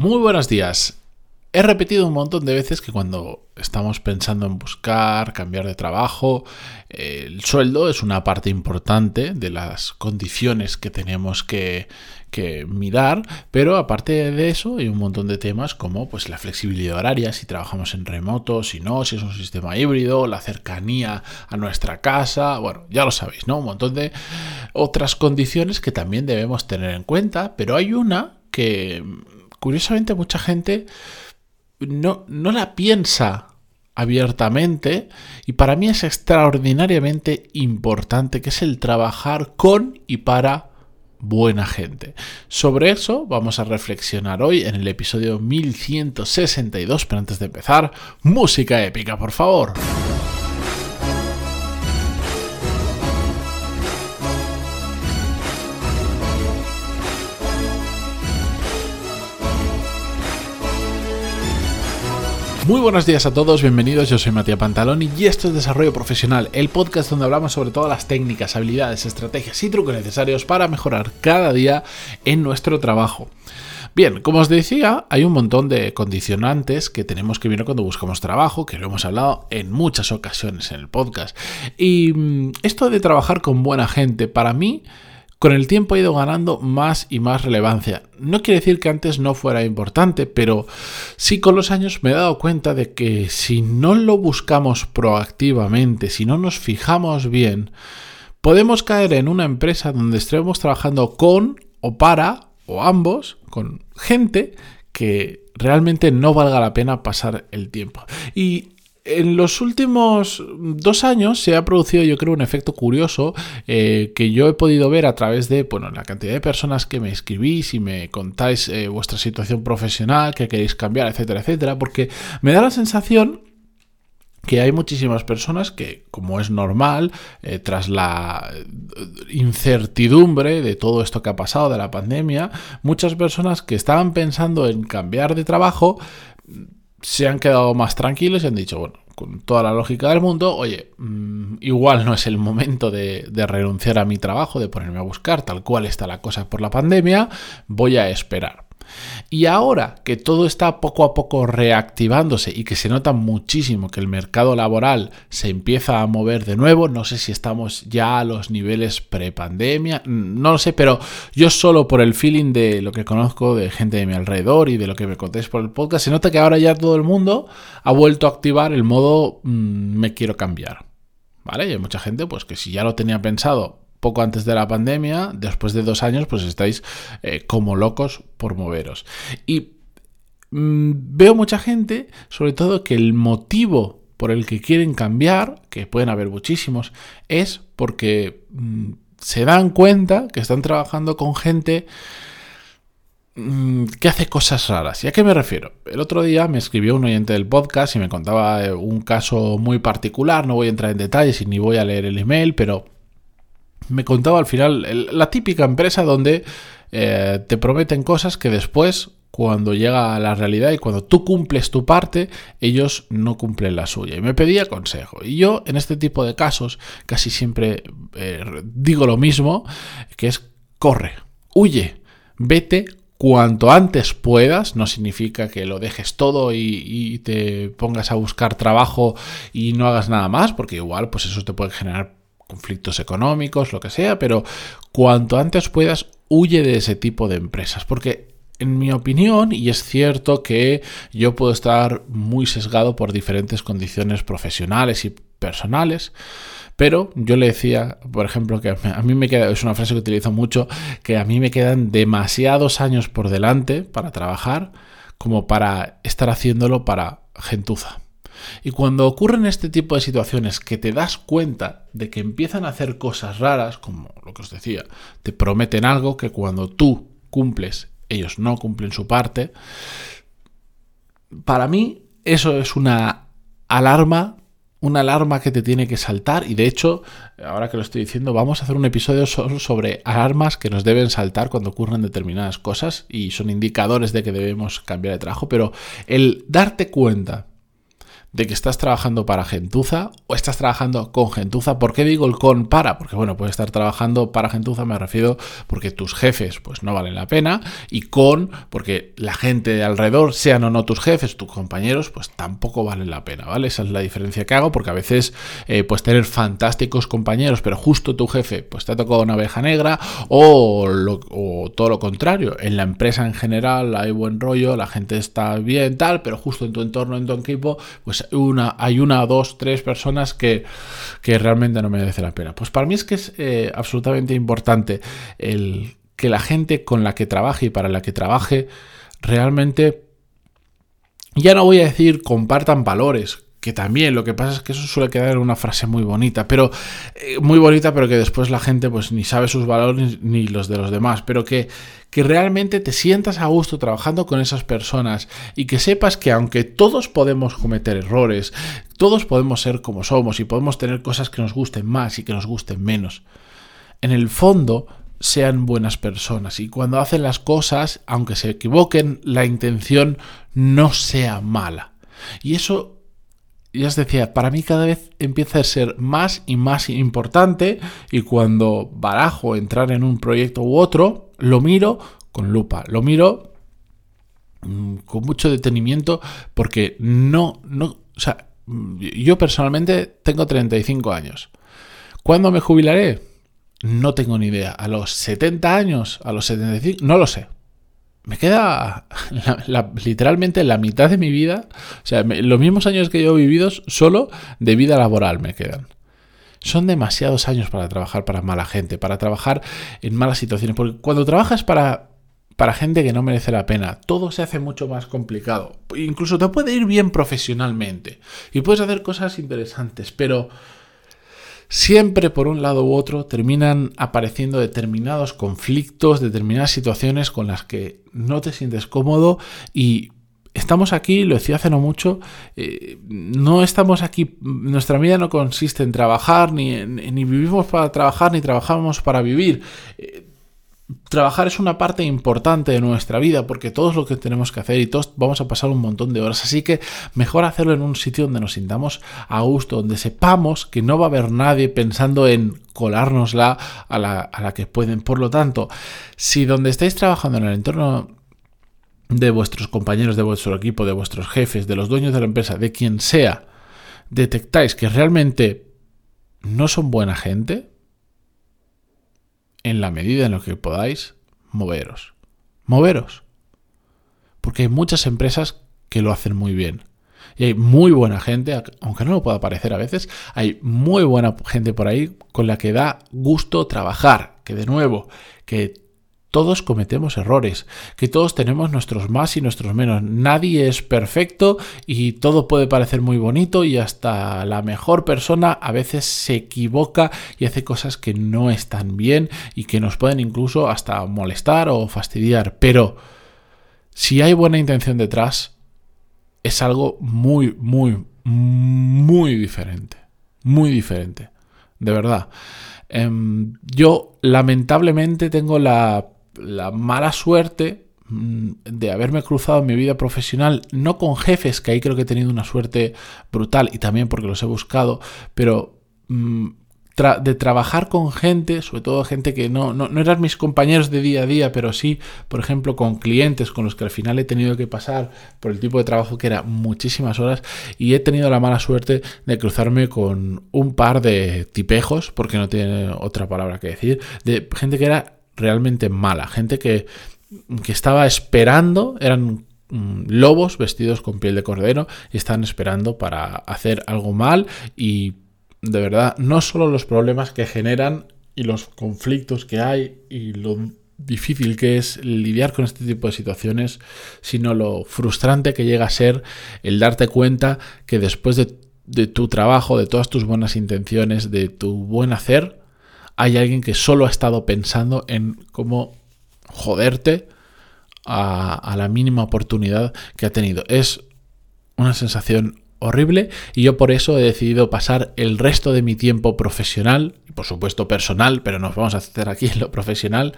Muy buenos días. He repetido un montón de veces que cuando estamos pensando en buscar, cambiar de trabajo, el sueldo es una parte importante de las condiciones que tenemos que, mirar, pero aparte de eso hay un montón de temas como pues la flexibilidad horaria, si trabajamos en remoto, si no, si es un sistema híbrido, la cercanía a nuestra casa, bueno, ya lo sabéis, ¿no? Un montón de otras condiciones que también debemos tener en cuenta, pero hay una que curiosamente mucha gente no, no la piensa abiertamente y para mí es extraordinariamente importante que es el trabajar con y para buena gente. Sobre eso vamos a reflexionar hoy en el episodio 1162, pero antes de empezar, música épica, por favor. Muy buenos días a todos, bienvenidos, yo soy Matías Pantaloni y esto es Desarrollo Profesional, el podcast donde hablamos sobre todas las técnicas, habilidades, estrategias y trucos necesarios para mejorar cada día en nuestro trabajo. Bien, como os decía, hay un montón de condicionantes que tenemos que ver cuando buscamos trabajo, que lo hemos hablado en muchas ocasiones en el podcast. Y mm, esto de trabajar con buena gente, para mí, con el tiempo ha ido ganando más y más relevancia. No quiere decir que antes no fuera importante, pero sí con los años me he dado cuenta de que si no lo buscamos proactivamente, si no nos fijamos bien, podemos caer en una empresa donde estemos trabajando con o para o ambos, con gente que realmente no valga la pena pasar el tiempo. Y en los últimos dos años se ha producido, yo creo, un efecto curioso eh, que yo he podido ver a través de bueno, la cantidad de personas que me escribís y me contáis eh, vuestra situación profesional, que queréis cambiar, etcétera, etcétera, porque me da la sensación que hay muchísimas personas que, como es normal, eh, tras la incertidumbre de todo esto que ha pasado, de la pandemia, muchas personas que estaban pensando en cambiar de trabajo, se han quedado más tranquilos y han dicho, bueno, con toda la lógica del mundo, oye, mm, igual no es el momento de, de, renunciar a mi trabajo, de ponerme a buscar tal cual está la cosa por la pandemia, voy a esperar. Y ahora que todo está poco a poco reactivándose y que se nota muchísimo que el mercado laboral se empieza a mover de nuevo, no sé si estamos ya a los niveles prepandemia, no lo sé, pero yo solo por el feeling de lo que conozco de gente de mi alrededor y de lo que me contéis por el podcast, se nota que ahora ya todo el mundo ha vuelto a activar el modo mm, me quiero cambiar. ¿Vale? Y hay mucha gente pues que si ya lo tenía pensado poco antes de la pandemia, después de dos años, pues estáis eh, como locos por moveros. Y mm, veo mucha gente, sobre todo, que el motivo por el que quieren cambiar, que pueden haber muchísimos, es porque mm, se dan cuenta que están trabajando con gente mm, que hace cosas raras. ¿Y a qué me refiero? El otro día me escribió un oyente del podcast y me contaba eh, un caso muy particular, no voy a entrar en detalles y ni voy a leer el email, pero me contaba al final la típica empresa donde eh, te prometen cosas que después, cuando llega a la realidad y cuando tú cumples tu parte, ellos no cumplen la suya. Y me pedía consejo. Y yo, en este tipo de casos, casi siempre eh, digo lo mismo, que es corre, huye, vete cuanto antes puedas, no significa que lo dejes todo y, y, te pongas a buscar trabajo y no hagas nada más, porque igual pues eso te puede generar conflictos económicos, lo que sea, pero cuanto antes puedas, huye de ese tipo de empresas, porque en mi opinión, y es cierto que yo puedo estar muy sesgado por diferentes condiciones profesionales y personales, pero yo le decía, por ejemplo, que a mí me queda, es una frase que utilizo mucho, que a mí me quedan demasiados años por delante para trabajar como para estar haciéndolo para gentuza. Y cuando ocurren este tipo de situaciones que te das cuenta de que empiezan a hacer cosas raras, como lo que os decía, te prometen algo que cuando tú cumples, ellos no cumplen su parte, para mí eso es una alarma una alarma que te tiene que saltar. Y de hecho, ahora que lo estoy diciendo, vamos a hacer un episodio sobre alarmas que nos deben saltar cuando ocurren determinadas cosas y son indicadores de que debemos cambiar de trabajo, pero el darte cuenta de que estás trabajando para gentuza o estás trabajando con gentuza. ¿Por qué digo el con para? Porque bueno, puedes estar trabajando para gentuza, me refiero porque tus jefes pues no valen la pena y con porque la gente de alrededor, sean o no tus jefes, tus compañeros, pues tampoco valen la pena, ¿vale? Esa es la diferencia que hago porque a veces eh, pues tener fantásticos compañeros, pero justo tu jefe pues te ha tocado una abeja negra o, o todo lo contrario, en la empresa en general hay buen rollo, la gente está bien, tal, pero justo en tu entorno, en tu equipo, pues una, hay una, dos, tres personas que, realmente no merece la pena. Pues para mí es que es eh, absolutamente importante el que la gente con la que trabaje y para la que trabaje realmente, ya no voy a decir compartan valores, que también lo que pasa es que eso suele quedar en una frase muy bonita, pero eh, muy bonita, pero que después la gente pues ni sabe sus valores ni los de los demás, pero que, que realmente te sientas a gusto trabajando con esas personas y que sepas que aunque todos podemos cometer errores, todos podemos ser como somos y podemos tener cosas que nos gusten más y que nos gusten menos, en el fondo sean buenas personas y cuando hacen las cosas, aunque se equivoquen, la intención no sea mala. Y eso ya os decía, para mí cada vez empieza a ser más y más importante y cuando barajo entrar en un proyecto u otro, lo miro con lupa, lo miro mm, con mucho detenimiento porque no, no, o sea, yo personalmente tengo 35 años. ¿Cuándo me jubilaré? No tengo ni idea. ¿A los 70 años? ¿A los 75? No lo sé me queda literalmente la mitad de mi vida, o sea, los mismos años que yo he vivido solo de vida laboral me quedan. Son demasiados años para trabajar para mala gente, para trabajar en malas situaciones, porque cuando trabajas para, para gente que no merece la pena, todo se hace mucho más complicado. Incluso te puede ir bien profesionalmente y puedes hacer cosas interesantes, pero siempre por un lado u otro terminan apareciendo determinados conflictos, determinadas situaciones con las que no te sientes cómodo y estamos aquí, lo decía hace no mucho, eh, no estamos aquí, nuestra vida no consiste en trabajar, ni, ni vivimos para trabajar, ni trabajamos para vivir. Eh, trabajar es una parte importante de nuestra vida porque todo es lo que tenemos que hacer y todos vamos a pasar un montón de horas. Así que mejor hacerlo en un sitio donde nos sintamos a gusto, donde sepamos que no va a haber nadie pensando en colárnosla a la, a la que pueden. Por lo tanto, si donde estáis trabajando en el entorno de vuestros compañeros, de vuestro equipo, de vuestros jefes, de los dueños de la empresa, de quien sea, detectáis que realmente no son buena gente, en la medida en lo que podáis, moveros. Moveros. Porque hay muchas empresas que lo hacen muy bien. Y hay muy buena gente, aunque no lo pueda parecer a veces, hay muy buena gente por ahí con la que da gusto trabajar. Que de nuevo, que todos cometemos errores, que todos tenemos nuestros más y nuestros menos. Nadie es perfecto y todo puede parecer muy bonito y hasta la mejor persona a veces se equivoca y hace cosas que no están bien y que nos pueden incluso hasta molestar o fastidiar. Pero si hay buena intención detrás, es algo muy, muy, muy diferente. Muy diferente. De verdad. Em, yo lamentablemente tengo la la mala suerte mm, de haberme cruzado en mi vida profesional, no con jefes, que ahí creo que he tenido una suerte brutal y también porque los he buscado, pero mm, de trabajar con gente, sobre todo gente que no, no, no, eran mis compañeros de día a día, pero sí, por ejemplo, con clientes con los que al final he tenido que pasar por el tipo de trabajo que era muchísimas horas y he tenido la mala suerte de cruzarme con un par de tipejos, porque no tiene otra palabra que decir, de gente que era realmente mala, gente que, que estaba esperando, eran mm, lobos vestidos con piel de cordero y están esperando para hacer algo mal y de verdad no solo los problemas que generan y los conflictos que hay y lo difícil que es lidiar con este tipo de situaciones, sino lo frustrante que llega a ser el darte cuenta que después de, de tu trabajo, de todas tus buenas intenciones, de tu buen hacer, hay alguien que solo ha estado pensando en cómo joderte a, la mínima oportunidad que ha tenido. Es una sensación horrible y yo por eso he decidido pasar el resto de mi tiempo profesional, y por supuesto personal, pero nos vamos a hacer aquí en lo profesional,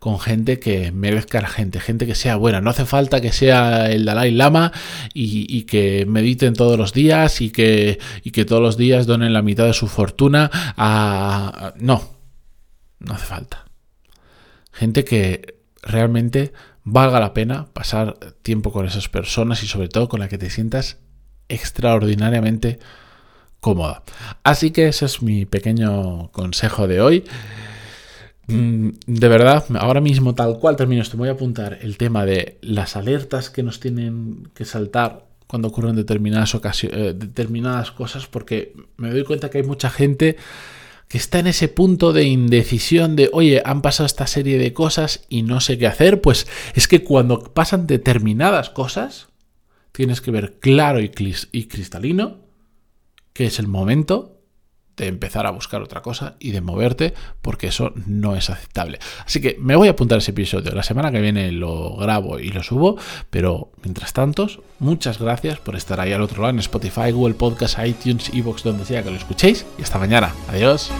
con gente que merezca la gente, gente que sea buena. No hace falta que sea el Dalai Lama y, que mediten todos los días y que, y que todos los días donen la mitad de su fortuna a... No, no hace falta. Gente que realmente valga la pena pasar tiempo con esas personas y sobre todo con la que te sientas extraordinariamente cómoda. Así que ese es mi pequeño consejo de hoy. Mm, de verdad, ahora mismo tal cual termino esto, voy a apuntar el tema de las alertas que nos tienen que saltar cuando ocurren determinadas, eh, determinadas cosas, porque me doy cuenta que hay mucha gente que está en ese punto de indecisión de, oye, han pasado esta serie de cosas y no sé qué hacer, pues es que cuando pasan determinadas cosas, tienes que ver claro y, y cristalino que es el momento de empezar a buscar otra cosa y de moverte porque eso no es aceptable. Así que me voy a apuntar ese episodio. La semana que viene lo grabo y lo subo, pero mientras tanto, muchas gracias por estar ahí al otro lado en Spotify, Google Podcast, iTunes, Evox, donde sea que lo escuchéis y hasta mañana. Adiós.